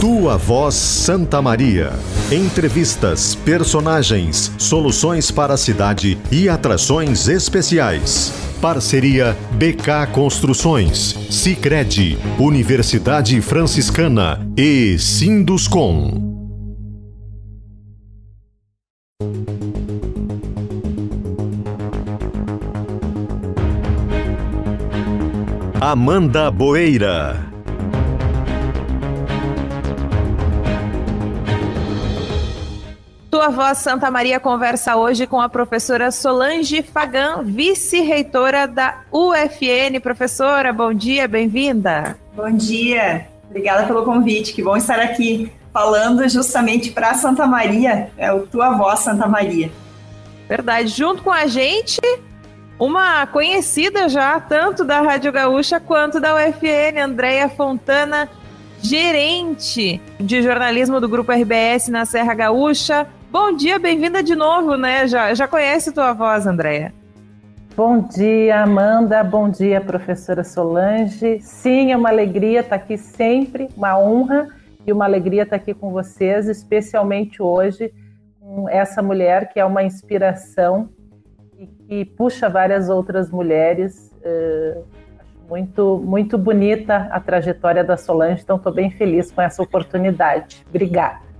Tua Voz Santa Maria. Entrevistas, personagens, soluções para a cidade e atrações especiais. Parceria BK Construções, Sicredi, Universidade Franciscana e Sinduscom. Amanda Boeira. Tua Voz Santa Maria conversa hoje com a professora Solange Fagan, vice-reitora da UFN. Professora, bom dia, bem-vinda. Bom dia, obrigada pelo convite, que bom estar aqui falando justamente para Santa Maria, é o Tua Voz Santa Maria. Verdade, junto com a gente, uma conhecida já, tanto da Rádio Gaúcha quanto da UFN, Andréia Fontana, gerente de jornalismo do Grupo RBS na Serra Gaúcha. Bom dia, bem-vinda de novo, né? Já, já conhece tua voz, Andréia. Bom dia, Amanda. Bom dia, professora Solange. Sim, é uma alegria estar aqui sempre, uma honra e uma alegria estar aqui com vocês, especialmente hoje com essa mulher que é uma inspiração e que puxa várias outras mulheres. Uh, muito, muito bonita a trajetória da Solange, então estou bem feliz com essa oportunidade. Obrigada.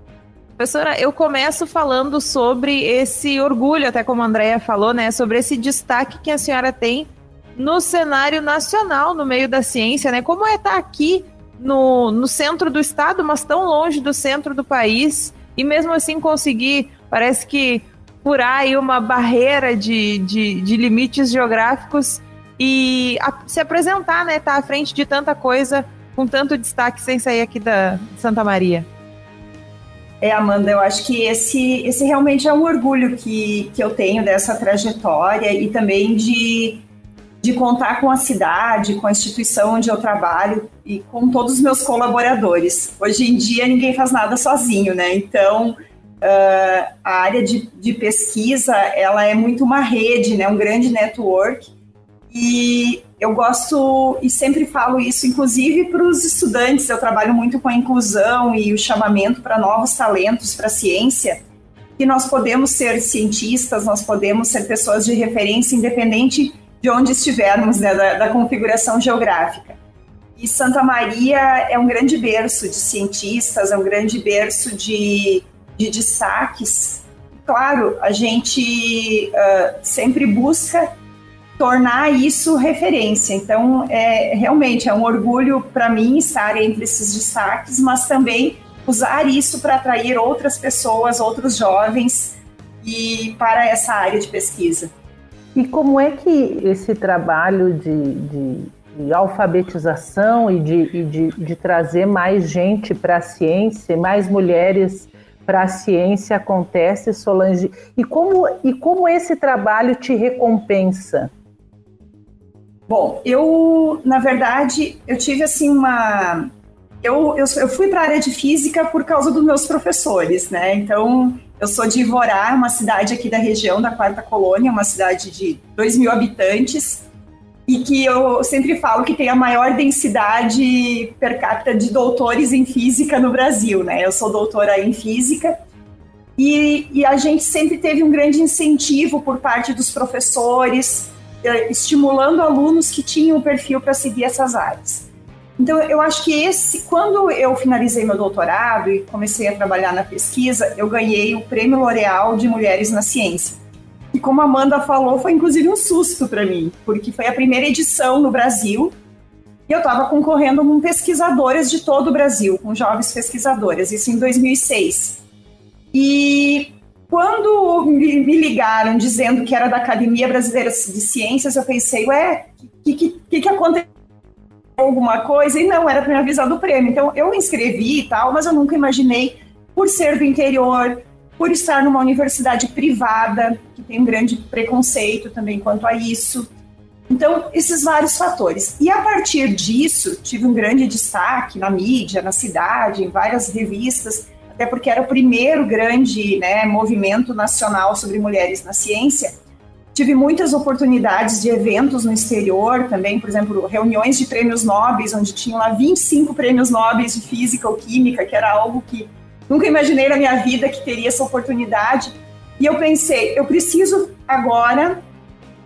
Professora, eu começo falando sobre esse orgulho, até como a Andrea falou, né, sobre esse destaque que a senhora tem no cenário nacional, no meio da ciência, né? Como é estar aqui no, no centro do estado, mas tão longe do centro do país, e mesmo assim conseguir, parece que furar aí uma barreira de, de, de limites geográficos e a, se apresentar, né? Estar tá à frente de tanta coisa, com tanto destaque sem sair aqui da Santa Maria. É, Amanda, eu acho que esse, esse realmente é um orgulho que, que eu tenho dessa trajetória e também de, de contar com a cidade, com a instituição onde eu trabalho e com todos os meus colaboradores. Hoje em dia ninguém faz nada sozinho, né? Então uh, a área de, de pesquisa ela é muito uma rede, né? Um grande network e eu gosto e sempre falo isso, inclusive para os estudantes. Eu trabalho muito com a inclusão e o chamamento para novos talentos para a ciência. Que nós podemos ser cientistas, nós podemos ser pessoas de referência, independente de onde estivermos, né, da, da configuração geográfica. E Santa Maria é um grande berço de cientistas, é um grande berço de, de destaques. Claro, a gente uh, sempre busca tornar isso referência. Então, é, realmente é um orgulho para mim estar entre esses destaques, mas também usar isso para atrair outras pessoas, outros jovens e para essa área de pesquisa. E como é que esse trabalho de, de, de alfabetização e, de, e de, de trazer mais gente para a ciência, mais mulheres para a ciência acontece, Solange? E como, e como esse trabalho te recompensa? Bom, eu, na verdade, eu tive assim uma. Eu, eu, eu fui para a área de física por causa dos meus professores, né? Então, eu sou de Ivorá, uma cidade aqui da região da Quarta Colônia, uma cidade de 2 mil habitantes, e que eu sempre falo que tem a maior densidade per capita de doutores em física no Brasil, né? Eu sou doutora em física. E, e a gente sempre teve um grande incentivo por parte dos professores, estimulando alunos que tinham o perfil para seguir essas áreas. Então, eu acho que esse, quando eu finalizei meu doutorado e comecei a trabalhar na pesquisa, eu ganhei o Prêmio L'Oréal de Mulheres na Ciência. E como a Amanda falou, foi inclusive um susto para mim, porque foi a primeira edição no Brasil e eu estava concorrendo com pesquisadoras de todo o Brasil, com jovens pesquisadoras, isso em 2006. E quando me, ligaram dizendo que era da Academia Brasileira de Ciências, eu pensei, ué, o que, que, que aconteceu? Alguma coisa? E não, era para me avisar do prêmio. Então, eu me inscrevi e tal, mas eu nunca imaginei, por ser do interior, por estar numa universidade privada, que tem um grande preconceito também quanto a isso. Então, esses vários fatores. E a partir disso, tive um grande destaque na mídia, na cidade, em várias revistas, até porque era o primeiro grande né, movimento nacional sobre mulheres na ciência. Tive muitas oportunidades de eventos no exterior também, por exemplo, reuniões de prêmios nobres, onde tinham lá 25 prêmios nobres de física ou química, que era algo que nunca imaginei na minha vida que teria essa oportunidade. E eu pensei, eu preciso agora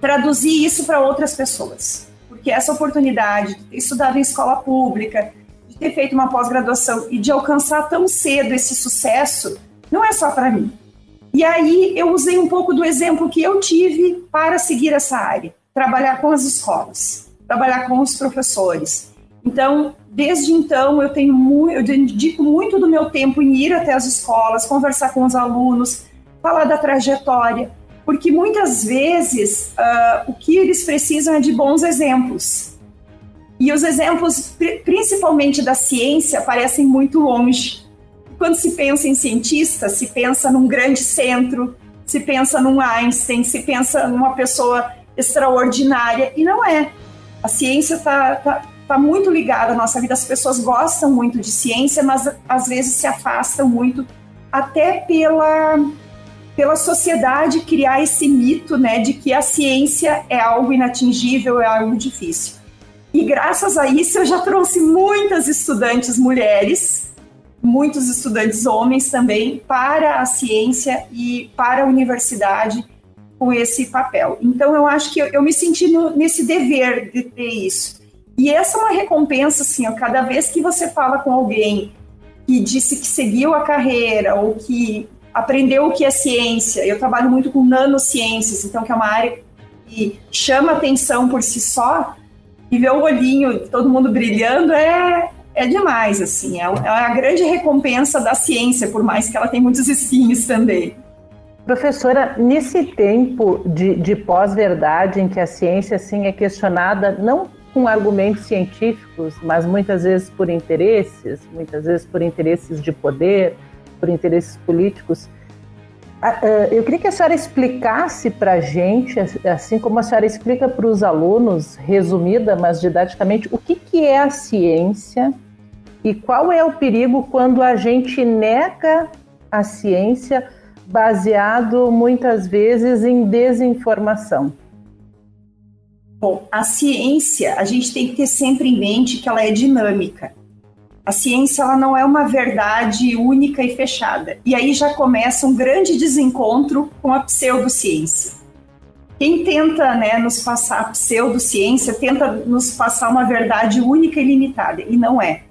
traduzir isso para outras pessoas, porque essa oportunidade de ter estudado em escola pública, ter feito uma pós-graduação e de alcançar tão cedo esse sucesso, não é só para mim e aí eu usei um pouco do exemplo que eu tive para seguir essa área, trabalhar com as escolas, trabalhar com os professores. Então, desde então, eu tenho muito, eu dedico muito do meu tempo em ir até as escolas, conversar com os alunos, falar da trajetória, porque muitas vezes uh, o que eles precisam é de bons exemplos. E os exemplos, principalmente da ciência, parecem muito longe quando se pensa em cientista, se pensa num grande centro, se pensa num Einstein, se pensa numa pessoa extraordinária, e não é. A ciência está tá, tá muito ligada à nossa vida, as pessoas gostam muito de ciência, mas às vezes se afastam muito, até pela, pela sociedade criar esse mito né, de que a ciência é algo inatingível, é algo difícil. E graças a isso eu já trouxe muitas estudantes mulheres muitos estudantes homens também para a ciência e para a universidade com esse papel. Então, eu acho que eu, eu me senti no, nesse dever de ter isso. E essa é uma recompensa, assim, ó, cada vez que você fala com alguém que disse que seguiu a carreira ou que aprendeu o que é ciência, eu trabalho muito com nanociências, então que é uma área que chama atenção por si só, e ver o olhinho de todo mundo brilhando é, é demais, assim, é, é a grande recompensa da ciência, por mais que ela tenha muitos espinhos também. Professora, nesse tempo de, de pós-verdade em que a ciência assim é questionada não com argumentos científicos, mas muitas vezes por interesses, muitas vezes por interesses de poder, por interesses políticos, eu queria que a senhora explicasse para a gente, assim como a senhora explica para os alunos, resumida, mas didaticamente, o que, que é a ciência e qual é o perigo quando a gente nega a ciência baseado muitas vezes em desinformação? Bom, a ciência, a gente tem que ter sempre em mente que ela é dinâmica. A ciência ela não é uma verdade única e fechada. E aí já começa um grande desencontro com a pseudociência. Quem tenta né, nos passar a pseudociência tenta nos passar uma verdade única e limitada, e não é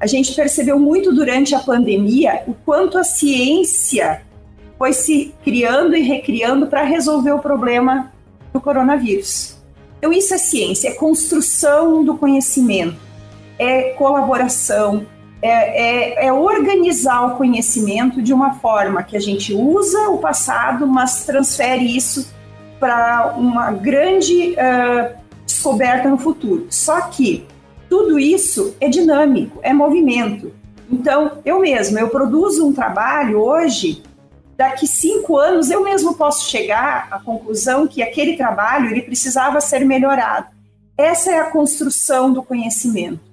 a gente percebeu muito durante a pandemia o quanto a ciência foi se criando e recriando para resolver o problema do coronavírus. Então, isso é ciência, é construção do conhecimento, é colaboração, é, é, é organizar o conhecimento de uma forma que a gente usa o passado, mas transfere isso para uma grande uh, descoberta no futuro. Só que tudo isso é dinâmico, é movimento. Então, eu mesmo, eu produzo um trabalho hoje, daqui cinco anos eu mesmo posso chegar à conclusão que aquele trabalho ele precisava ser melhorado. Essa é a construção do conhecimento.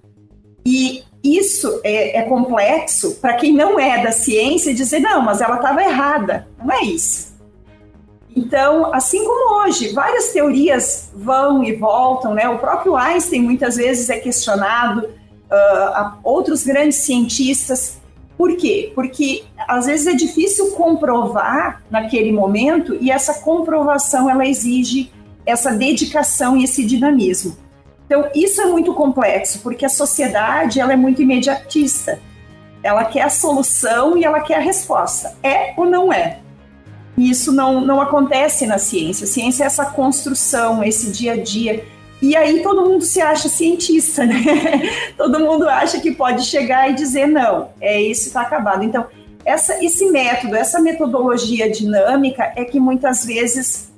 E isso é, é complexo para quem não é da ciência dizer, não, mas ela estava errada. Não é isso. Então, assim como hoje, várias teorias vão e voltam, né? O próprio Einstein muitas vezes é questionado, uh, outros grandes cientistas. Por quê? Porque às vezes é difícil comprovar naquele momento e essa comprovação ela exige essa dedicação e esse dinamismo. Então, isso é muito complexo, porque a sociedade ela é muito imediatista. Ela quer a solução e ela quer a resposta. É ou não é? E isso não, não acontece na ciência. A ciência é essa construção, esse dia a dia. E aí todo mundo se acha cientista, né? todo mundo acha que pode chegar e dizer não, é isso está acabado. Então, essa, esse método, essa metodologia dinâmica é que muitas vezes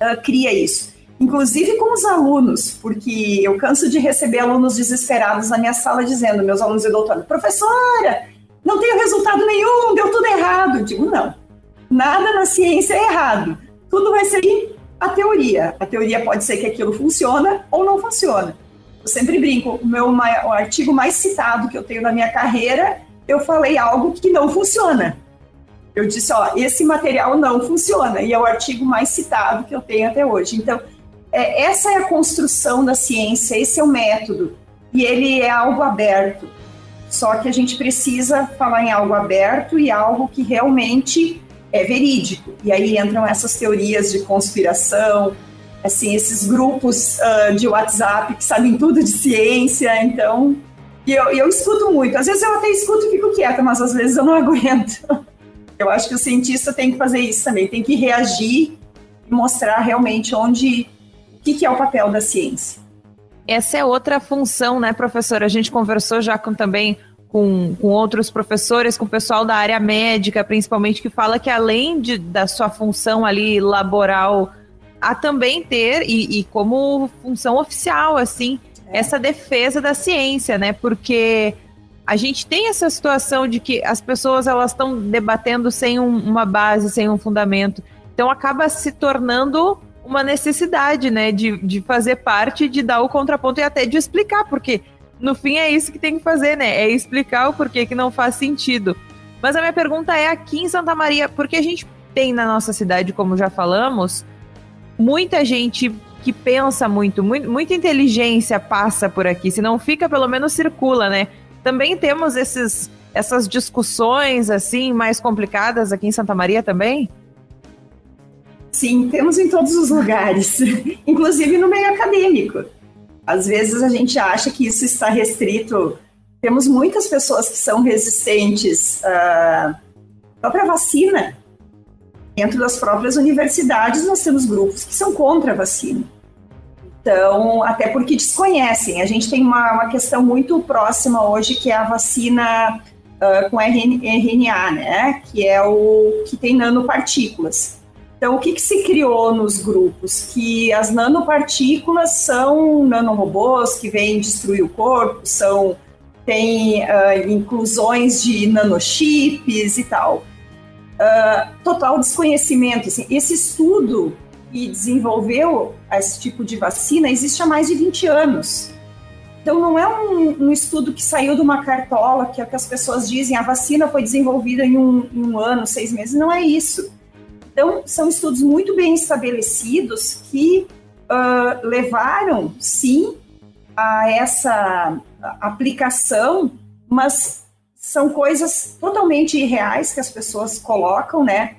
uh, cria isso. Inclusive com os alunos, porque eu canso de receber alunos desesperados na minha sala dizendo, meus alunos de doutorado, professora, não tenho resultado nenhum, deu tudo errado. Eu digo, não, nada na ciência é errado. Tudo vai ser a teoria. A teoria pode ser que aquilo funciona ou não funciona. Eu sempre brinco, o meu o artigo mais citado que eu tenho na minha carreira, eu falei algo que não funciona. Eu disse, ó, esse material não funciona, e é o artigo mais citado que eu tenho até hoje. Então, é, essa é a construção da ciência, esse é o método, e ele é algo aberto. Só que a gente precisa falar em algo aberto e algo que realmente é verídico. E aí entram essas teorias de conspiração, assim, esses grupos uh, de WhatsApp que sabem tudo de ciência, então. E eu, eu escuto muito. Às vezes eu até escuto e fico quieta, mas às vezes eu não aguento. Eu acho que o cientista tem que fazer isso também, tem que reagir e mostrar realmente onde. O que, que é o papel da ciência. Essa é outra função, né, professora? A gente conversou já com também com, com outros professores, com o pessoal da área médica, principalmente, que fala que além de, da sua função ali laboral, a também ter, e, e como função oficial, assim, é. essa defesa da ciência, né? Porque a gente tem essa situação de que as pessoas elas estão debatendo sem um, uma base, sem um fundamento. Então acaba se tornando uma necessidade, né, de, de fazer parte, de dar o contraponto e até de explicar, porque no fim é isso que tem que fazer, né? É explicar o porquê que não faz sentido. Mas a minha pergunta é aqui em Santa Maria, porque a gente tem na nossa cidade, como já falamos, muita gente que pensa muito, muito, muita inteligência passa por aqui. Se não fica, pelo menos circula, né? Também temos esses, essas discussões assim mais complicadas aqui em Santa Maria também? Sim, temos em todos os lugares, inclusive no meio acadêmico. Às vezes a gente acha que isso está restrito. Temos muitas pessoas que são resistentes à própria vacina. Dentro das próprias universidades, nós temos grupos que são contra a vacina. Então, até porque desconhecem. A gente tem uma, uma questão muito próxima hoje, que é a vacina uh, com RNA, né? Que é o que tem nanopartículas. Então, o que, que, se criou nos grupos? Que as nanopartículas são nanorobôs que vêm destruir o corpo, são tem uh, inclusões de nanochips e tal. Uh, total desconhecimento. Assim, esse estudo que desenvolveu esse tipo de vacina existe há mais de 20 anos. Então, não é um, um, estudo que saiu de uma cartola, que é o que as pessoas dizem, a vacina foi desenvolvida em um, em um ano, seis meses. Não é isso então, são estudos muito bem estabelecidos que uh, levaram, sim, a essa aplicação, mas são coisas totalmente irreais que as pessoas colocam, né?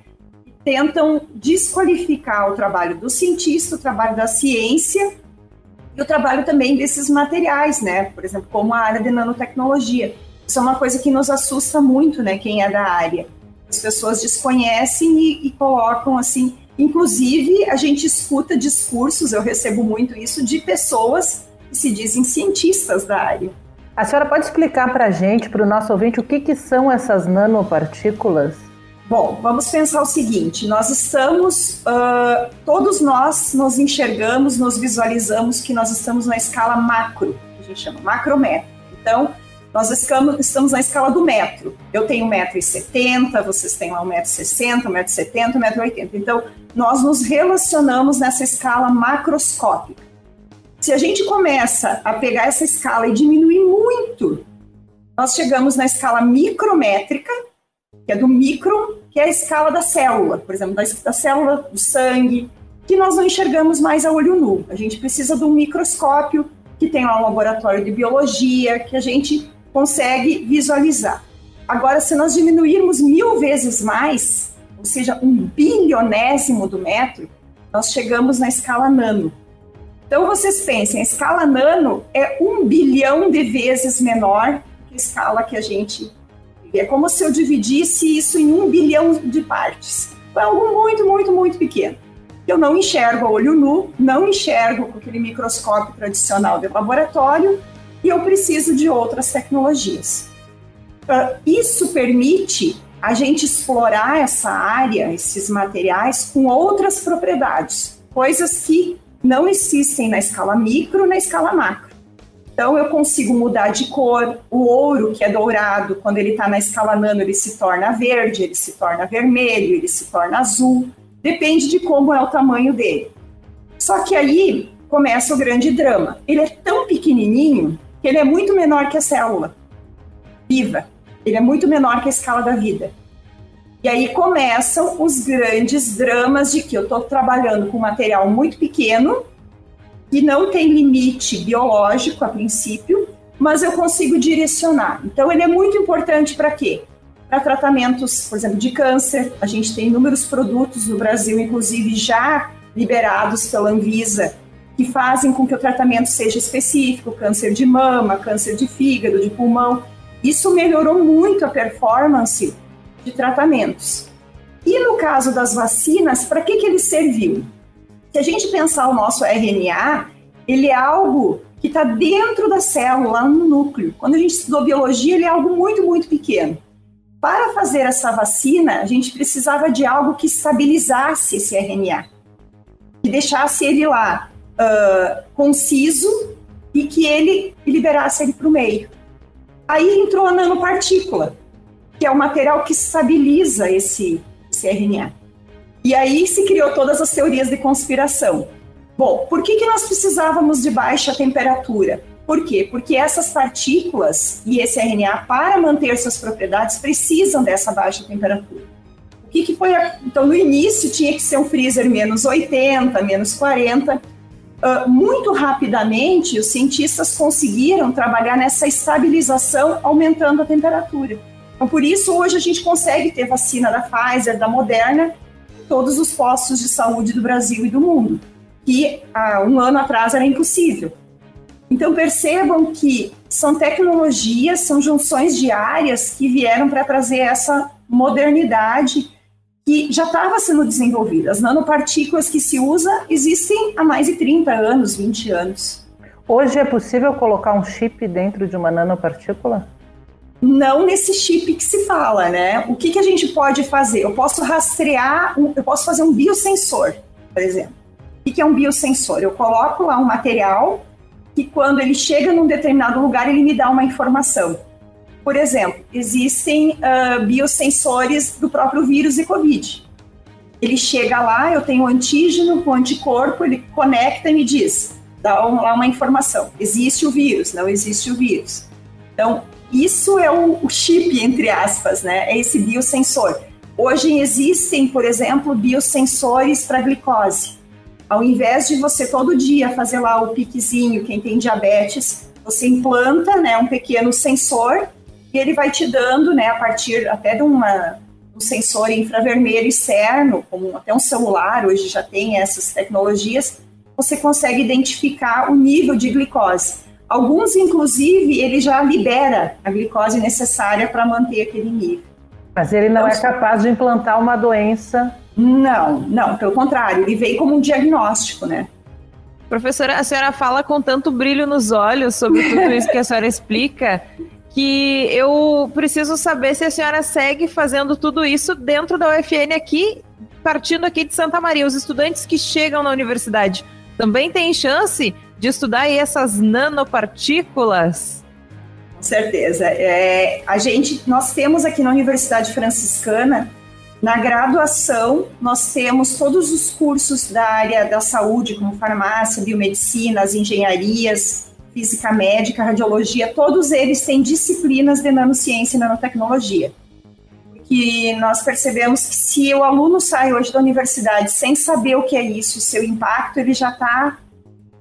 Tentam desqualificar o trabalho do cientista, o trabalho da ciência e o trabalho também desses materiais, né? Por exemplo, como a área de nanotecnologia. Isso é uma coisa que nos assusta muito, né? Quem é da área as pessoas desconhecem e, e colocam assim. Inclusive, a gente escuta discursos, eu recebo muito isso, de pessoas que se dizem cientistas da área. A senhora pode explicar para a gente, para o nosso ouvinte, o que, que são essas nanopartículas? Bom, vamos pensar o seguinte: nós estamos, uh, todos nós nos enxergamos, nos visualizamos que nós estamos na escala macro, que a gente chama macrométrico. Então, nós estamos, na escala do metro. Eu tenho 1,70m, vocês têm lá 1,60m, 1,70m, 1,80m. Então, nós nos relacionamos nessa escala macroscópica. Se a gente começa a pegar essa escala e diminuir muito, nós chegamos na escala micrométrica, que é do micro, que é a escala da célula, por exemplo, da, da célula do sangue, que nós não enxergamos mais a olho nu. A gente precisa de um microscópio que tem lá um laboratório de biologia, que a gente consegue visualizar. Agora, se nós diminuirmos mil vezes mais, ou seja, um bilionésimo do metro, nós chegamos na escala nano. Então, vocês pensem, a escala nano é um bilhão de vezes menor que a escala que a gente. É como se eu dividisse isso em um bilhão de partes. É algo muito, muito, muito pequeno. Eu não enxergo a olho nu, não enxergo com aquele microscópio tradicional de laboratório, e eu preciso de outras tecnologias. Isso permite a gente explorar essa área, esses materiais, com outras propriedades, coisas que não existem na escala micro, na escala macro. Então, eu consigo mudar de cor. O ouro, que é dourado, quando ele está na escala nano, ele se torna verde, ele se torna vermelho, ele se torna azul. Depende de como é o tamanho dele. Só que aí começa o grande drama. Ele é tão pequenininho que ele é muito menor que a célula viva. Ele é muito menor que a escala da vida. E aí começam os grandes dramas de que eu estou trabalhando com material muito pequeno, que não tem limite biológico a princípio, mas eu consigo direcionar. Então ele é muito importante para quê? Para tratamentos, por exemplo, de câncer. A gente tem inúmeros produtos no Brasil, inclusive já liberados pela Anvisa, que fazem com que o tratamento seja específico, câncer de mama, câncer de fígado, de pulmão. Isso melhorou muito a performance de tratamentos. E no caso das vacinas, para que, que ele serviu? Se a gente pensar o nosso RNA, ele é algo que está dentro da célula, no núcleo. Quando a gente estudou biologia, ele é algo muito, muito pequeno. Para fazer essa vacina, a gente precisava de algo que estabilizasse esse RNA, que deixasse ele lá uh, conciso e que ele liberasse ele para o meio. Aí entrou a nanopartícula, que é o material que estabiliza esse, RNA. E aí se criou todas as teorias de conspiração. Bom, por que, que nós precisávamos de baixa temperatura? Por quê? Porque essas partículas e esse RNA, para manter suas propriedades, precisam dessa baixa temperatura. O que, que foi? A... Então, no início, tinha que ser um freezer menos 80, menos 40. Uh, muito rapidamente, os cientistas conseguiram trabalhar nessa estabilização, aumentando a temperatura. Então, por isso, hoje a gente consegue ter vacina da Pfizer, da Moderna, em todos os postos de saúde do Brasil e do mundo, que há um ano atrás era impossível. Então, percebam que são tecnologias, são junções diárias que vieram para trazer essa modernidade que já estava sendo desenvolvida. As nanopartículas que se usa existem há mais de 30 anos, 20 anos. Hoje é possível colocar um chip dentro de uma nanopartícula? não nesse chip que se fala, né? O que, que a gente pode fazer? Eu posso rastrear, eu posso fazer um biosensor, por exemplo. O que é um biosensor? Eu coloco lá um material que quando ele chega num determinado lugar, ele me dá uma informação. Por exemplo, existem uh, biosensores do próprio vírus e Covid. Ele chega lá, eu tenho um antígeno com anticorpo, ele conecta e me diz, dá lá uma informação. Existe o vírus, não existe o vírus. Então, isso é o, o chip, entre aspas, né? É esse biosensor. Hoje existem, por exemplo, biosensores para glicose. Ao invés de você todo dia fazer lá o piquezinho, quem tem diabetes, você implanta né, um pequeno sensor e ele vai te dando, né, a partir até de uma, um sensor infravermelho externo, como até um celular, hoje já tem essas tecnologias, você consegue identificar o nível de glicose. Alguns, inclusive, ele já libera a glicose necessária para manter aquele nível. Mas ele não então, é capaz de implantar uma doença. Não, não, pelo contrário, ele veio como um diagnóstico, né? Professora, a senhora fala com tanto brilho nos olhos sobre tudo isso que a senhora explica, que eu preciso saber se a senhora segue fazendo tudo isso dentro da UFN aqui, partindo aqui de Santa Maria. Os estudantes que chegam na universidade também têm chance de estudar essas nanopartículas? Com certeza. É, a gente, nós temos aqui na Universidade Franciscana, na graduação, nós temos todos os cursos da área da saúde, como farmácia, biomedicina, as engenharias, física médica, radiologia, todos eles têm disciplinas de nanociência e nanotecnologia. Que nós percebemos que se o aluno sai hoje da universidade sem saber o que é isso, o seu impacto, ele já está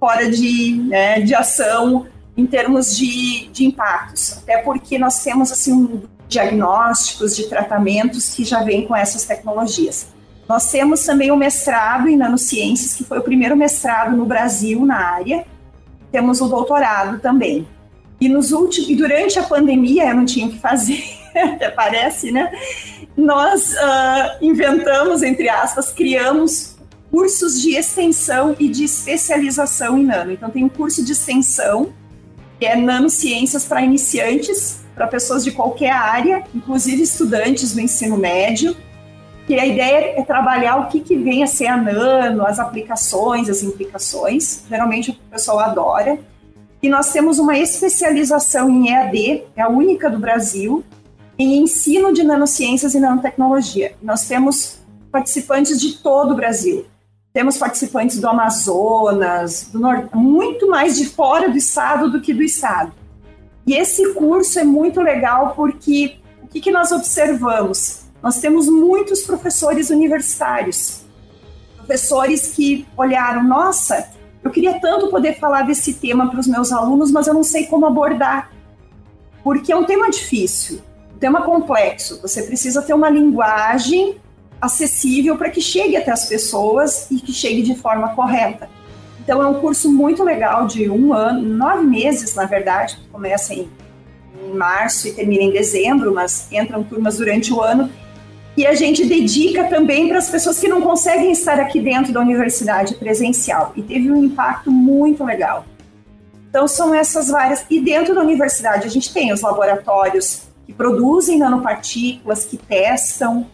fora de, né, de ação em termos de, de impactos, até porque nós temos assim diagnósticos de tratamentos que já vêm com essas tecnologias. Nós temos também o mestrado em nanociências, que foi o primeiro mestrado no Brasil na área. Temos o doutorado também. E nos últimos, e durante a pandemia, eu não tinha o que fazer, até parece, né? Nós uh, inventamos, entre aspas, criamos cursos de extensão e de especialização em nano. Então, tem um curso de extensão, que é nanociências para iniciantes, para pessoas de qualquer área, inclusive estudantes do ensino médio. Que a ideia é trabalhar o que, que vem a ser a nano, as aplicações, as implicações. Geralmente o pessoal adora. E nós temos uma especialização em EAD, é a única do Brasil, em ensino de nanociências e nanotecnologia. Nós temos participantes de todo o Brasil. Temos participantes do Amazonas, do Norte, muito mais de fora do estado do que do estado. E esse curso é muito legal porque o que, que nós observamos? Nós temos muitos professores universitários, professores que olharam, nossa, eu queria tanto poder falar desse tema para os meus alunos, mas eu não sei como abordar, porque é um tema difícil, um tema complexo. Você precisa ter uma linguagem acessível para que chegue até as pessoas e que chegue de forma correta. Então é um curso muito legal de um ano, nove meses, na verdade, começa em, em março e termina em dezembro, mas entram turmas durante o ano e a gente dedica também para as pessoas que não conseguem estar aqui dentro da universidade presencial. E teve um impacto muito legal. Então, são essas várias. E dentro da universidade, a gente tem os laboratórios que produzem nanopartículas, que testam,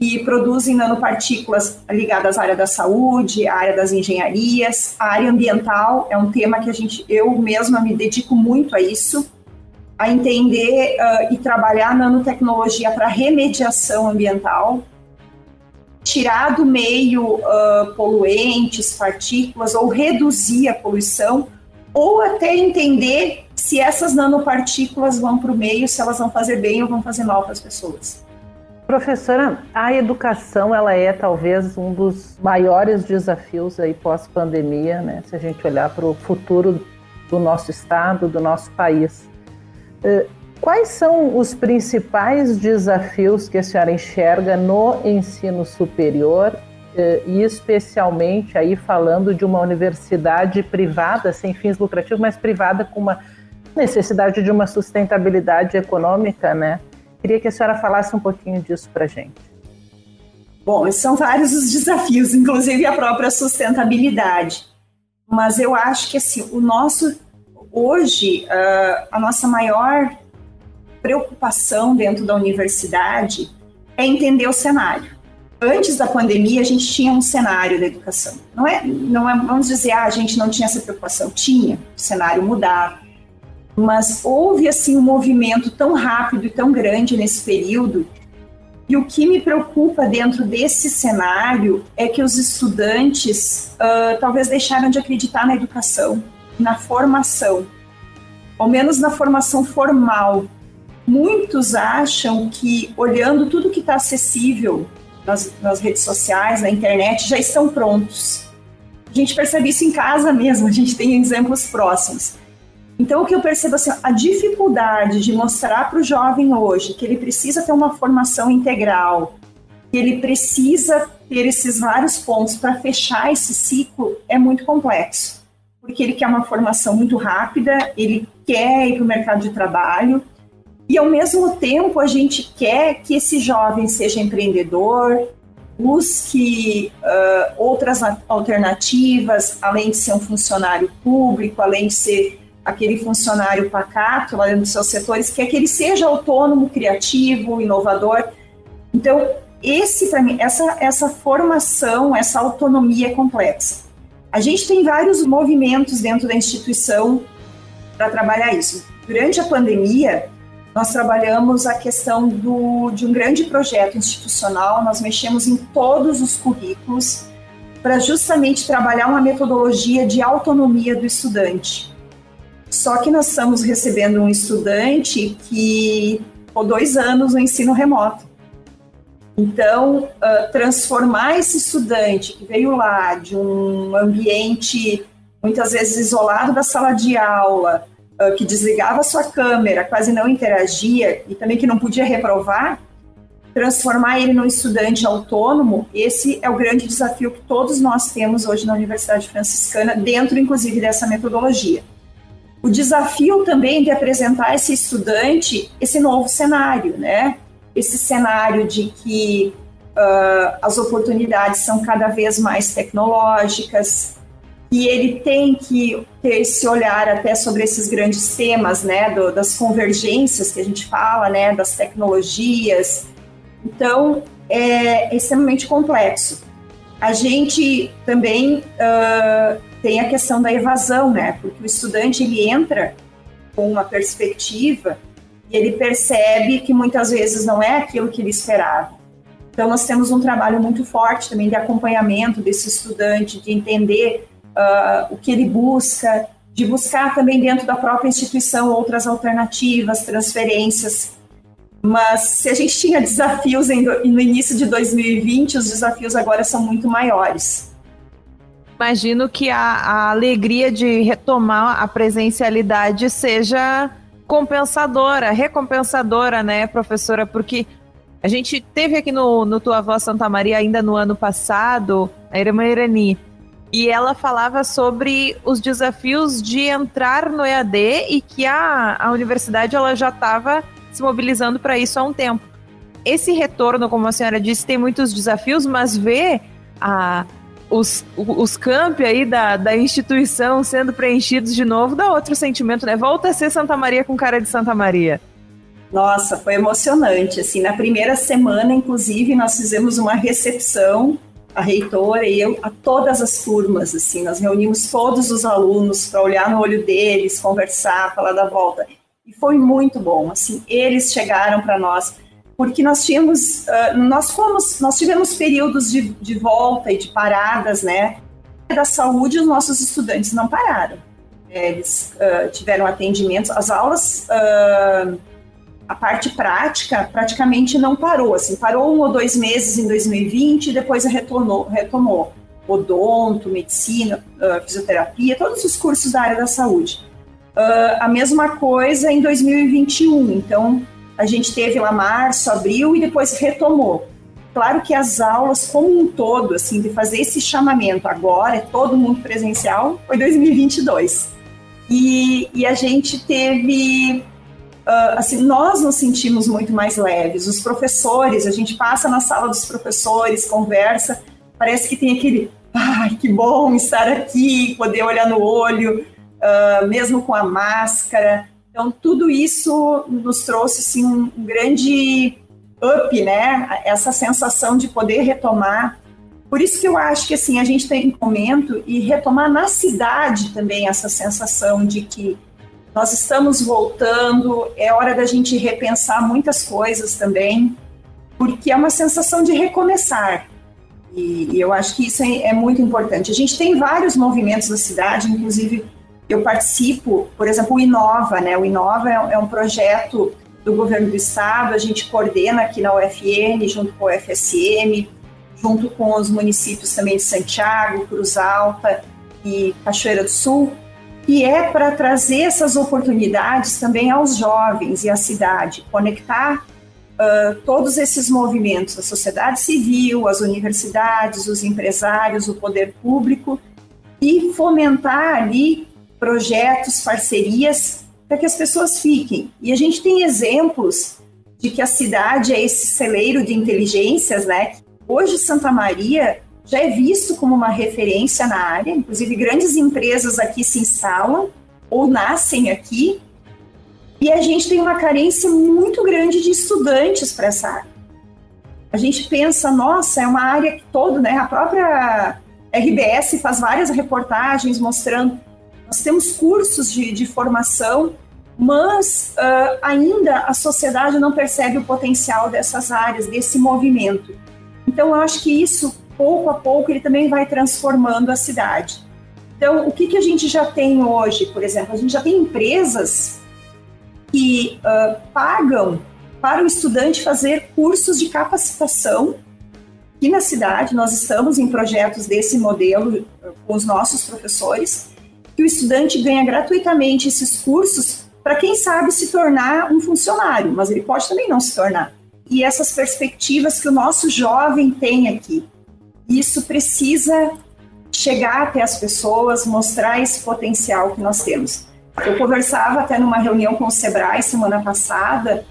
que produzem nanopartículas ligadas à área da saúde, à área das engenharias, a área ambiental é um tema que a gente, eu mesma me dedico muito a isso a entender uh, e trabalhar nanotecnologia para remediação ambiental, tirar do meio uh, poluentes, partículas ou reduzir a poluição, ou até entender se essas nanopartículas vão para o meio, se elas vão fazer bem ou vão fazer mal para as pessoas. Professora, a educação ela é talvez um dos maiores desafios aí pós-pandemia, né? Se a gente olhar para o futuro do nosso estado, do nosso país. Eh, quais são os principais desafios que a senhora enxerga no ensino superior eh, e especialmente aí falando de uma universidade privada, sem fins lucrativos, mas privada com uma necessidade de uma sustentabilidade econômica, né? Queria que a senhora falasse um pouquinho disso para gente. Bom, são vários os desafios, inclusive a própria sustentabilidade. Mas eu acho que assim, o nosso hoje, uh, a nossa maior preocupação dentro da universidade é entender o cenário. Antes da pandemia, a gente tinha um cenário da educação. Não é, não é, vamos dizer, ah, a gente não tinha essa preocupação. Tinha, o cenário mudava. Mas houve, assim, um movimento tão rápido e tão grande nesse período e o que me preocupa dentro desse cenário é que os estudantes uh, talvez deixaram de acreditar na educação na formação, ao menos na formação formal. Muitos acham que, olhando tudo que está acessível nas, nas redes sociais, na internet, já estão prontos. A gente percebe isso em casa mesmo, a gente tem exemplos próximos. Então, o que eu percebo assim, a dificuldade de mostrar para o jovem hoje que ele precisa ter uma formação integral, que ele precisa ter esses vários pontos para fechar esse ciclo é muito complexo porque ele quer uma formação muito rápida, ele quer ir para o mercado de trabalho, e ao mesmo tempo a gente quer que esse jovem seja empreendedor, busque uh, outras alternativas, além de ser um funcionário público, além de ser aquele funcionário pacato lá dentro dos seus setores, quer que ele seja autônomo, criativo, inovador. Então, esse para mim, essa, essa formação, essa autonomia é complexa. A gente tem vários movimentos dentro da instituição para trabalhar isso. Durante a pandemia, nós trabalhamos a questão do, de um grande projeto institucional, nós mexemos em todos os currículos para justamente trabalhar uma metodologia de autonomia do estudante. Só que nós estamos recebendo um estudante que ficou dois anos no ensino remoto. Então, uh, transformar esse estudante que veio lá de um ambiente muitas vezes isolado da sala de aula, uh, que desligava sua câmera, quase não interagia e também que não podia reprovar, transformar ele num estudante autônomo, esse é o grande desafio que todos nós temos hoje na Universidade Franciscana, dentro inclusive dessa metodologia. O desafio também de apresentar esse estudante esse novo cenário, né? Esse cenário de que uh, as oportunidades são cada vez mais tecnológicas, e ele tem que ter esse olhar até sobre esses grandes temas, né, do, das convergências que a gente fala, né, das tecnologias. Então, é extremamente complexo. A gente também uh, tem a questão da evasão, né, porque o estudante ele entra com uma perspectiva e ele percebe que muitas vezes não é aquilo que ele esperava. Então, nós temos um trabalho muito forte também de acompanhamento desse estudante, de entender uh, o que ele busca, de buscar também dentro da própria instituição outras alternativas, transferências. Mas se a gente tinha desafios no início de 2020, os desafios agora são muito maiores. Imagino que a, a alegria de retomar a presencialidade seja compensadora, recompensadora, né, professora? Porque a gente teve aqui no, no Tua Voz Santa Maria, ainda no ano passado, a irmã Irani, e ela falava sobre os desafios de entrar no EAD e que a, a universidade ela já estava se mobilizando para isso há um tempo. Esse retorno, como a senhora disse, tem muitos desafios, mas ver a, os, os campi aí da, da instituição sendo preenchidos de novo dá outro sentimento, né? Volta a ser Santa Maria com cara de Santa Maria. Nossa, foi emocionante. Assim, na primeira semana, inclusive, nós fizemos uma recepção, a reitora e eu, a todas as turmas. Assim, nós reunimos todos os alunos para olhar no olho deles, conversar, falar da volta. E foi muito bom. Assim, eles chegaram para nós porque nós tínhamos, uh, nós fomos, nós tivemos períodos de, de volta e de paradas, né? Da saúde, os nossos estudantes não pararam. Eles uh, tiveram atendimentos, as aulas uh, a parte prática praticamente não parou, assim, parou um ou dois meses em 2020 e depois retornou, retomou odonto, medicina, uh, fisioterapia, todos os cursos da área da saúde. A mesma coisa em 2021, então a gente teve lá março, abril e depois retomou. Claro que as aulas como um todo, assim, de fazer esse chamamento agora, é todo mundo presencial, foi 2022. E, e a gente teve uh, assim, nós nos sentimos muito mais leves. Os professores, a gente passa na sala dos professores, conversa, parece que tem aquele, ai, que bom estar aqui, poder olhar no olho, uh, mesmo com a máscara. Então, tudo isso nos trouxe, assim, um, grande up, né? Essa sensação de poder retomar por isso que eu acho que assim a gente tem um momento e retomar na cidade também essa sensação de que nós estamos voltando, é hora da gente repensar muitas coisas também, porque é uma sensação de recomeçar. E, e eu acho que isso é, é muito importante. A gente tem vários movimentos na cidade, inclusive eu participo, por exemplo, o Inova, né? O Inova é, é um projeto do governo do estado, a gente coordena aqui na UFN, junto com o UFSM, junto com os municípios também de Santiago, Cruz Alta e Cachoeira do Sul, e é para trazer essas oportunidades também aos jovens e à cidade, conectar uh, todos esses movimentos, a sociedade civil, as universidades, os empresários, o poder público, e fomentar ali projetos, parcerias, para que as pessoas fiquem. E a gente tem exemplos de que a cidade é esse celeiro de inteligências, né? Hoje Santa Maria já é visto como uma referência na área, inclusive grandes empresas aqui se instalam ou nascem aqui, e a gente tem uma carência muito grande de estudantes para essa área. A gente pensa, nossa, é uma área que todo, né, a própria RBS faz várias reportagens mostrando, nós temos cursos de, de formação, mas uh, ainda a sociedade não percebe o potencial dessas áreas, desse movimento. Então, eu acho que isso pouco a pouco ele também vai transformando a cidade. Então, o que, que a gente já tem hoje, por exemplo? A gente já tem empresas que uh, pagam para o estudante fazer cursos de capacitação. Aqui na cidade, nós estamos em projetos desse modelo com os nossos professores, que o estudante ganha gratuitamente esses cursos para quem sabe se tornar um funcionário, mas ele pode também não se tornar. E essas perspectivas que o nosso jovem tem aqui isso precisa chegar até as pessoas, mostrar esse potencial que nós temos. Eu conversava até numa reunião com o Sebrae semana passada.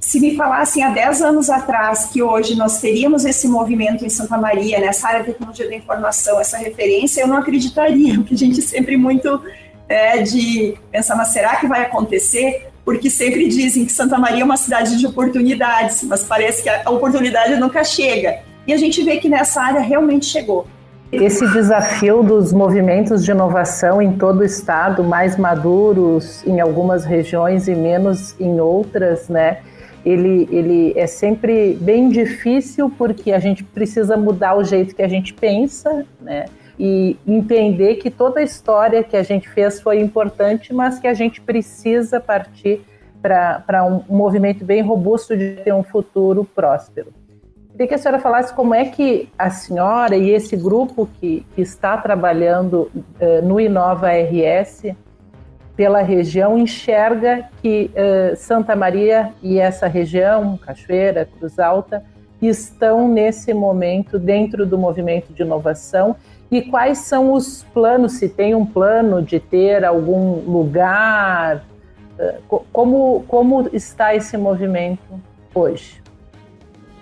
Se me falassem há 10 anos atrás que hoje nós teríamos esse movimento em Santa Maria, nessa área de tecnologia da informação, essa referência, eu não acreditaria, porque a gente sempre muito é, de pensar, mas será que vai acontecer? Porque sempre dizem que Santa Maria é uma cidade de oportunidades, mas parece que a oportunidade nunca chega. E a gente vê que nessa área realmente chegou. Esse desafio dos movimentos de inovação em todo o estado, mais maduros em algumas regiões e menos em outras, né? Ele, ele é sempre bem difícil porque a gente precisa mudar o jeito que a gente pensa, né? E entender que toda a história que a gente fez foi importante, mas que a gente precisa partir para um, movimento bem robusto de ter um futuro próspero. Queria que a senhora falasse como é que a senhora e esse grupo que, que está trabalhando uh, no Inova RS pela região enxerga que uh, Santa Maria e essa região, Cachoeira, Cruz Alta, estão nesse momento dentro do movimento de inovação e quais são os planos, se tem um plano de ter algum lugar, uh, como, como está esse movimento hoje?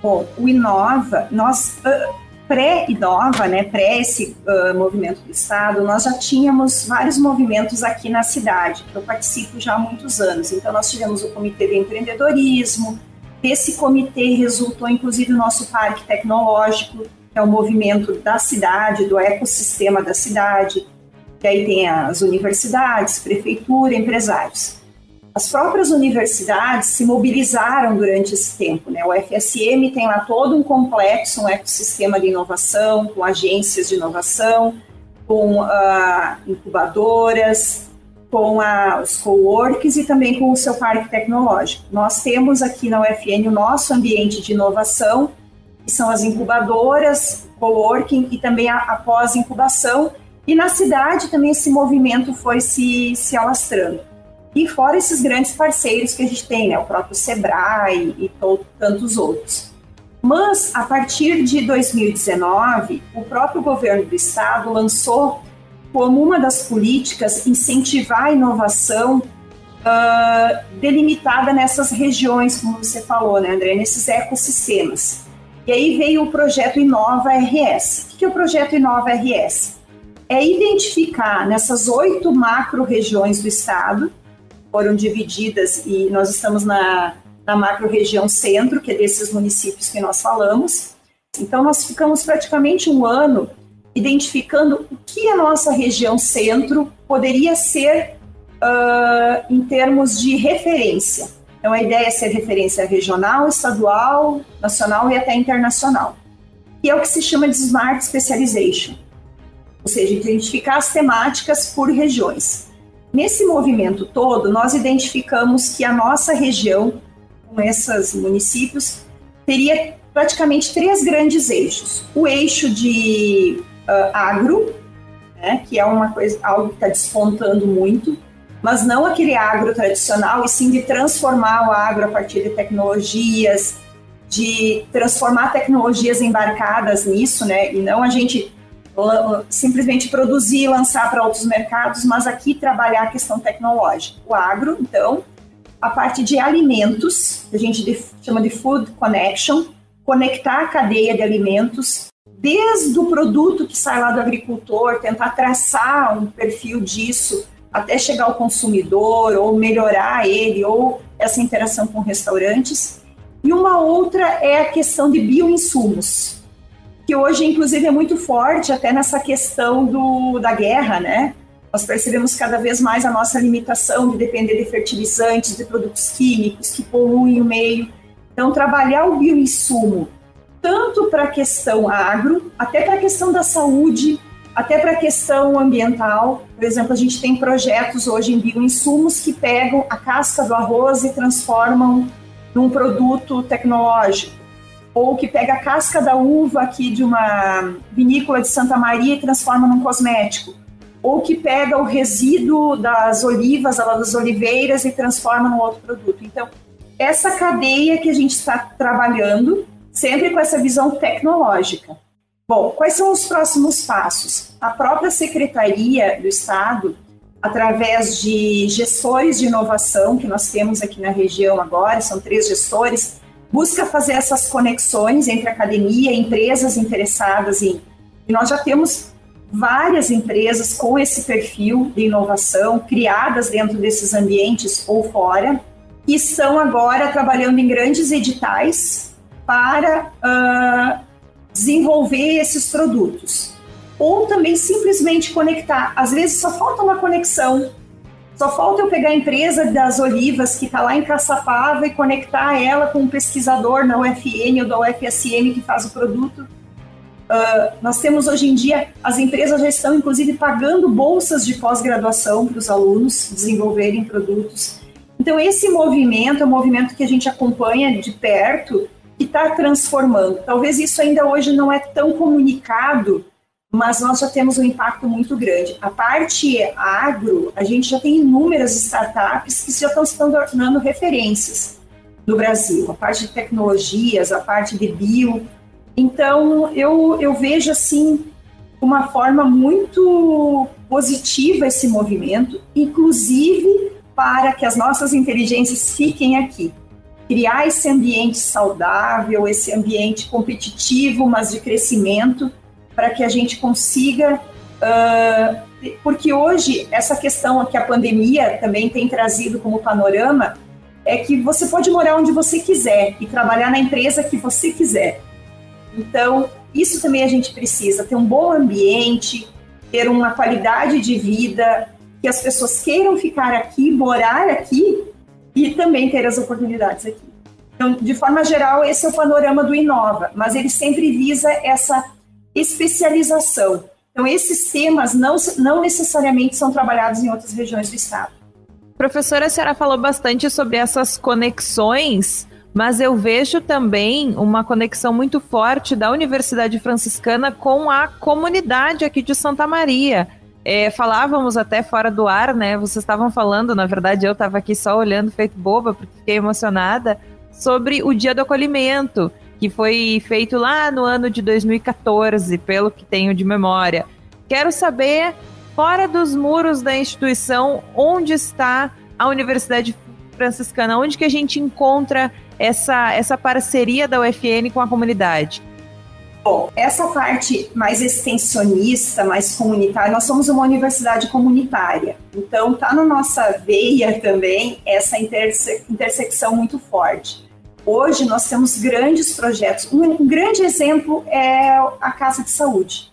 Bom, o Inova, nós uh, pré-Inova, né, pré esse uh, movimento do Estado, nós já tínhamos vários movimentos aqui na cidade, que eu participo já há muitos anos. Então, nós tivemos o Comitê de Empreendedorismo, desse comitê resultou inclusive o nosso Parque Tecnológico, que é o movimento da cidade, do ecossistema da cidade, que aí tem as universidades, prefeitura, empresários as próprias universidades se mobilizaram durante esse tempo. Né? O FSM tem lá todo um complexo, um ecossistema de inovação, com agências de inovação, com uh, incubadoras, com a, os co-works e também com o seu parque tecnológico. Nós temos aqui na UFN o nosso ambiente de inovação, que são as incubadoras, co-working e também a, a pós-incubação. E na cidade também esse movimento foi se, se alastrando. E fora esses grandes parceiros que a gente tem, né, o próprio Sebrae e tantos outros. Mas, a partir de 2019, o próprio governo do estado lançou como uma das políticas incentivar a inovação uh, delimitada nessas regiões, como você falou, né, André, nesses ecossistemas. E aí veio o projeto Inova RS. O que é o projeto Inova RS? É identificar nessas oito macro-regiões do estado foram divididas e nós estamos na, na macro-região centro, que é desses municípios que nós falamos. Então, nós ficamos praticamente um ano identificando o que a nossa região centro poderia ser uh, em termos de referência. Então, a ideia é ser referência regional, estadual, nacional e até internacional. E é o que se chama de Smart Specialization, ou seja, identificar as temáticas por regiões. Nesse movimento todo, nós identificamos que a nossa região, com esses municípios, teria praticamente três grandes eixos. O eixo de uh, agro, né, que é uma coisa, algo que está despontando muito, mas não aquele agro tradicional, e sim de transformar o agro a partir de tecnologias, de transformar tecnologias embarcadas nisso, né, e não a gente simplesmente produzir e lançar para outros mercados, mas aqui trabalhar a questão tecnológica. O agro, então, a parte de alimentos, a gente chama de food connection, conectar a cadeia de alimentos, desde o produto que sai lá do agricultor, tentar traçar um perfil disso até chegar ao consumidor, ou melhorar ele, ou essa interação com restaurantes. E uma outra é a questão de bioinsumos que hoje, inclusive, é muito forte até nessa questão do, da guerra, né? Nós percebemos cada vez mais a nossa limitação de depender de fertilizantes, de produtos químicos que poluem o meio. Então, trabalhar o bioinsumo, tanto para a questão agro, até para a questão da saúde, até para a questão ambiental. Por exemplo, a gente tem projetos hoje em bioinsumos que pegam a casca do arroz e transformam num produto tecnológico ou que pega a casca da uva aqui de uma vinícola de Santa Maria e transforma num cosmético, ou que pega o resíduo das olivas, das oliveiras e transforma num outro produto. Então, essa cadeia que a gente está trabalhando, sempre com essa visão tecnológica. Bom, quais são os próximos passos? A própria Secretaria do Estado, através de gestores de inovação que nós temos aqui na região agora, são três gestores, busca fazer essas conexões entre academia e empresas interessadas em. E nós já temos várias empresas com esse perfil de inovação, criadas dentro desses ambientes ou fora, que estão agora trabalhando em grandes editais para uh, desenvolver esses produtos. Ou também simplesmente conectar. Às vezes só falta uma conexão só falta eu pegar a empresa das olivas que está lá em Caçapava e conectar ela com um pesquisador na UFN ou da UFSM que faz o produto. Uh, nós temos hoje em dia, as empresas já estão inclusive pagando bolsas de pós-graduação para os alunos desenvolverem produtos. Então, esse movimento é um movimento que a gente acompanha de perto e está transformando. Talvez isso ainda hoje não é tão comunicado, mas nós já temos um impacto muito grande. A parte agro, a gente já tem inúmeras startups que já estão se tornando referências no Brasil. A parte de tecnologias, a parte de bio. Então, eu, eu vejo assim uma forma muito positiva esse movimento, inclusive para que as nossas inteligências fiquem aqui. Criar esse ambiente saudável, esse ambiente competitivo, mas de crescimento, para que a gente consiga. Uh, porque hoje, essa questão que a pandemia também tem trazido como panorama é que você pode morar onde você quiser e trabalhar na empresa que você quiser. Então, isso também a gente precisa, ter um bom ambiente, ter uma qualidade de vida, que as pessoas queiram ficar aqui, morar aqui e também ter as oportunidades aqui. Então, de forma geral, esse é o panorama do Inova, mas ele sempre visa essa especialização. Então, esses temas não, não necessariamente são trabalhados em outras regiões do estado. Professora, a senhora falou bastante sobre essas conexões mas eu vejo também uma conexão muito forte da Universidade Franciscana com a comunidade aqui de Santa Maria. É, falávamos até fora do ar, né? Vocês estavam falando, na verdade eu estava aqui só olhando, feito boba, porque fiquei emocionada, sobre o Dia do Acolhimento, que foi feito lá no ano de 2014, pelo que tenho de memória. Quero saber, fora dos muros da instituição, onde está a Universidade Franciscana? Onde que a gente encontra essa, essa parceria da UFN com a comunidade? Bom, essa parte mais extensionista, mais comunitária, nós somos uma universidade comunitária, então tá na nossa veia também essa interse intersecção muito forte. Hoje nós temos grandes projetos. Um, grande exemplo é a Casa de Saúde.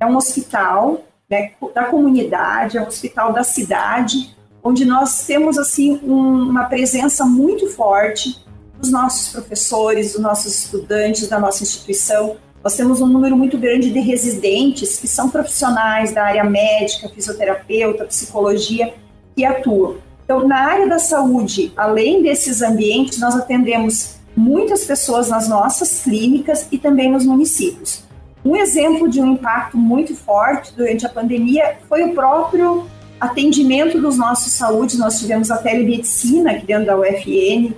É um hospital né, da comunidade, é um hospital da cidade, onde nós temos assim um, uma presença muito forte dos nossos professores, dos nossos estudantes, da nossa instituição. Nós temos um número muito grande de residentes que são profissionais da área médica, fisioterapeuta, psicologia, que atuam. Então, na área da saúde, além desses ambientes, nós atendemos muitas pessoas nas nossas clínicas e também nos municípios. Um exemplo de um impacto muito forte durante a pandemia foi o próprio atendimento dos nossos saúdes. Nós tivemos a telemedicina aqui dentro da UFN,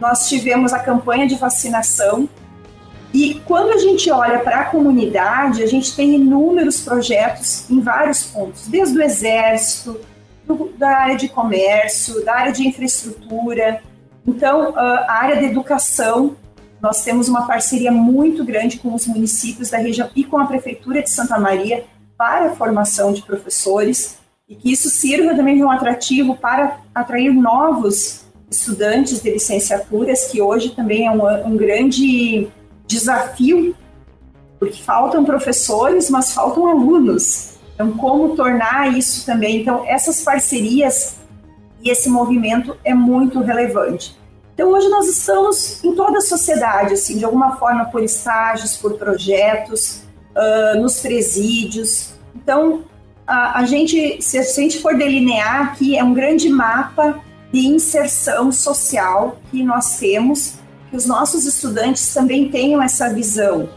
nós tivemos a campanha de vacinação. E quando a gente olha para a comunidade, a gente tem inúmeros projetos em vários pontos, desde o Exército, do, da área de comércio, da área de infraestrutura. Então, a área da educação, nós temos uma parceria muito grande com os municípios da região e com a Prefeitura de Santa Maria para a formação de professores e que isso sirva também de um atrativo para atrair novos estudantes de licenciaturas, que hoje também é um, um grande desafio, porque faltam professores, mas faltam alunos. Então, como tornar isso também? Então, essas parcerias e esse movimento é muito relevante. Então, hoje nós estamos em toda a sociedade, assim, de alguma forma por estágios, por projetos, uh, nos presídios. Então, a, a gente, se a gente for delinear aqui, é um grande mapa de inserção social que nós temos, que os nossos estudantes também tenham essa visão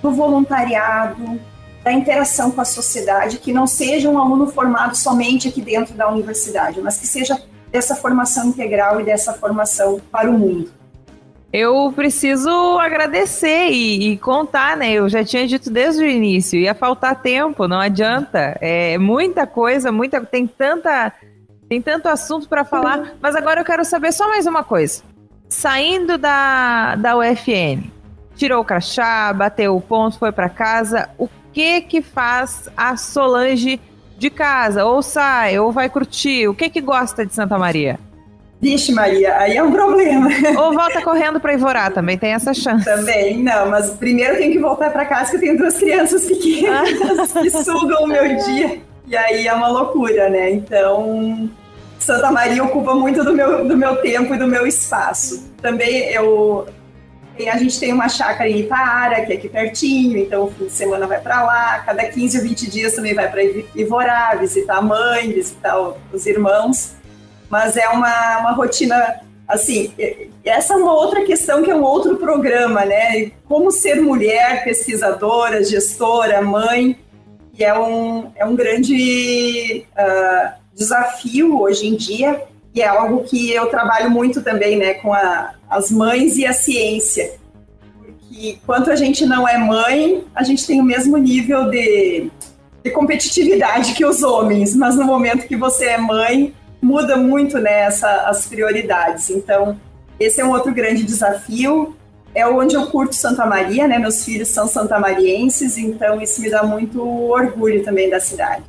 do voluntariado, da interação com a sociedade, que não seja um aluno formado somente aqui dentro da universidade, mas que seja dessa formação integral e dessa formação para o mundo. Eu preciso agradecer e, e, contar, né? Eu já tinha dito desde o início, ia faltar tempo, não adianta. É muita coisa, muita tem tanta tem tanto assunto para falar, mas agora eu quero saber só mais uma coisa. Saindo da, da UFN, tirou o crachá, bateu o ponto, foi para casa, o que que faz a Solange de casa? Ou sai, ou vai curtir? O que que gosta de Santa Maria? Vixe, Maria, aí é um problema. Ou volta correndo para Ivorá, também tem essa chance. Também, não, mas primeiro eu tenho que voltar para casa, que eu tenho duas crianças pequenas que sugam o meu dia. E aí é uma loucura, né? Então, Santa Maria ocupa muito do meu, do meu tempo e do meu espaço. Também eu a gente tem uma chácara em Itaara, que é aqui pertinho, então o fim de semana vai para lá, cada 15 ou 20 dias também vai para Ivorá, visitar a mãe, visitar os irmãos. mas é uma, uma rotina assim, essa é uma outra questão que é um outro programa, né? Como ser mulher, pesquisadora, gestora, mãe, e é um, é um grande uh, desafio hoje em dia, e é algo que eu trabalho muito também, né, com a, as mães e a ciência. Porque quanto a gente não é mãe, a gente tem o mesmo nível de, de competitividade que os homens, mas no momento que você é mãe, muda muito né, essa, as prioridades. Então, esse é um outro grande desafio. É onde eu curto Santa Maria, né? Meus filhos são santamarienses, então isso me dá muito orgulho também da cidade.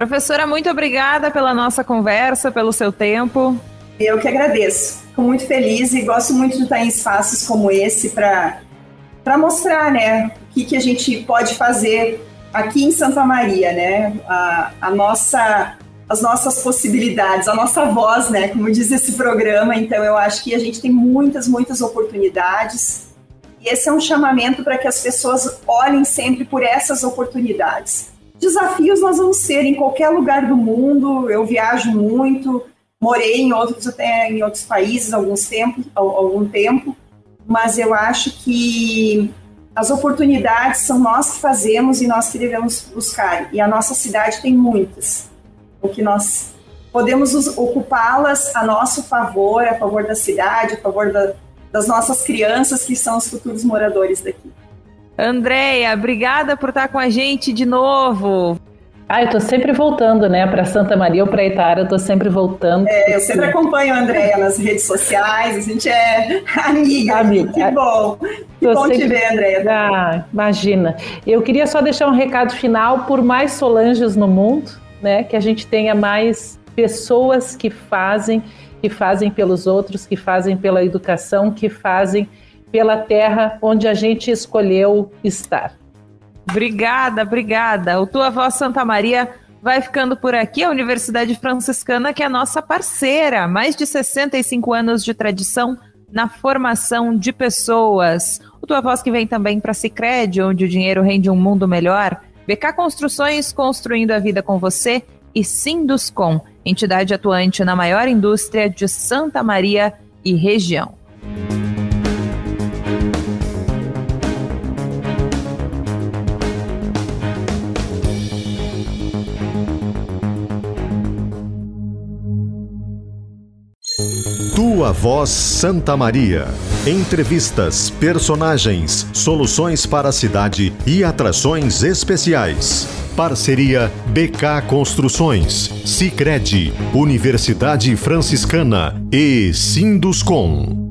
Professora, muito obrigada pela nossa conversa, pelo seu tempo. Eu que agradeço. Fico muito feliz e gosto muito de estar em espaços como esse para mostrar né, o que, que a gente pode fazer aqui em Santa Maria, né? A, a nossa as nossas possibilidades, a nossa voz, né? Como diz esse programa. Então, eu acho que a gente tem muitas, muitas oportunidades. E esse é um chamamento para que as pessoas olhem sempre por essas oportunidades. Desafios nós vamos ter em qualquer lugar do mundo. Eu viajo muito, morei em outros até em outros países alguns tempos, algum tempo, mas eu acho que as oportunidades são nós que fazemos e nós que devemos buscar. E a nossa cidade tem muitas o que nós podemos ocupá-las a nosso favor, a favor da cidade, a favor da, das nossas crianças que são os futuros moradores daqui. Andréia, obrigada por estar com a gente de novo. Ah, eu tô sempre voltando, né, para Santa Maria ou para Itara, eu tô sempre voltando. É, eu sempre acompanho a Andréia nas redes sociais, a gente é amiga. Amiga. Que bom. Que tô bom sempre... te ver, Andréia. Ah, imagina. Eu queria só deixar um recado final por mais Solanges no mundo né? Que a gente tenha mais pessoas que fazem, que fazem pelos outros, que fazem pela educação, que fazem pela terra onde a gente escolheu estar. Obrigada, obrigada. O Tua Voz Santa Maria vai ficando por aqui. A Universidade Franciscana, que é nossa parceira, mais de 65 anos de tradição na formação de pessoas. O Tua Voz que vem também para a Cicred, onde o dinheiro rende um mundo melhor. BK Construções construindo a vida com você e Sinduscom, entidade atuante na maior indústria de Santa Maria e região. Tua Voz Santa Maria. Entrevistas, personagens, soluções para a cidade e atrações especiais. Parceria BK Construções, Sicredi, Universidade Franciscana e Sinduscom.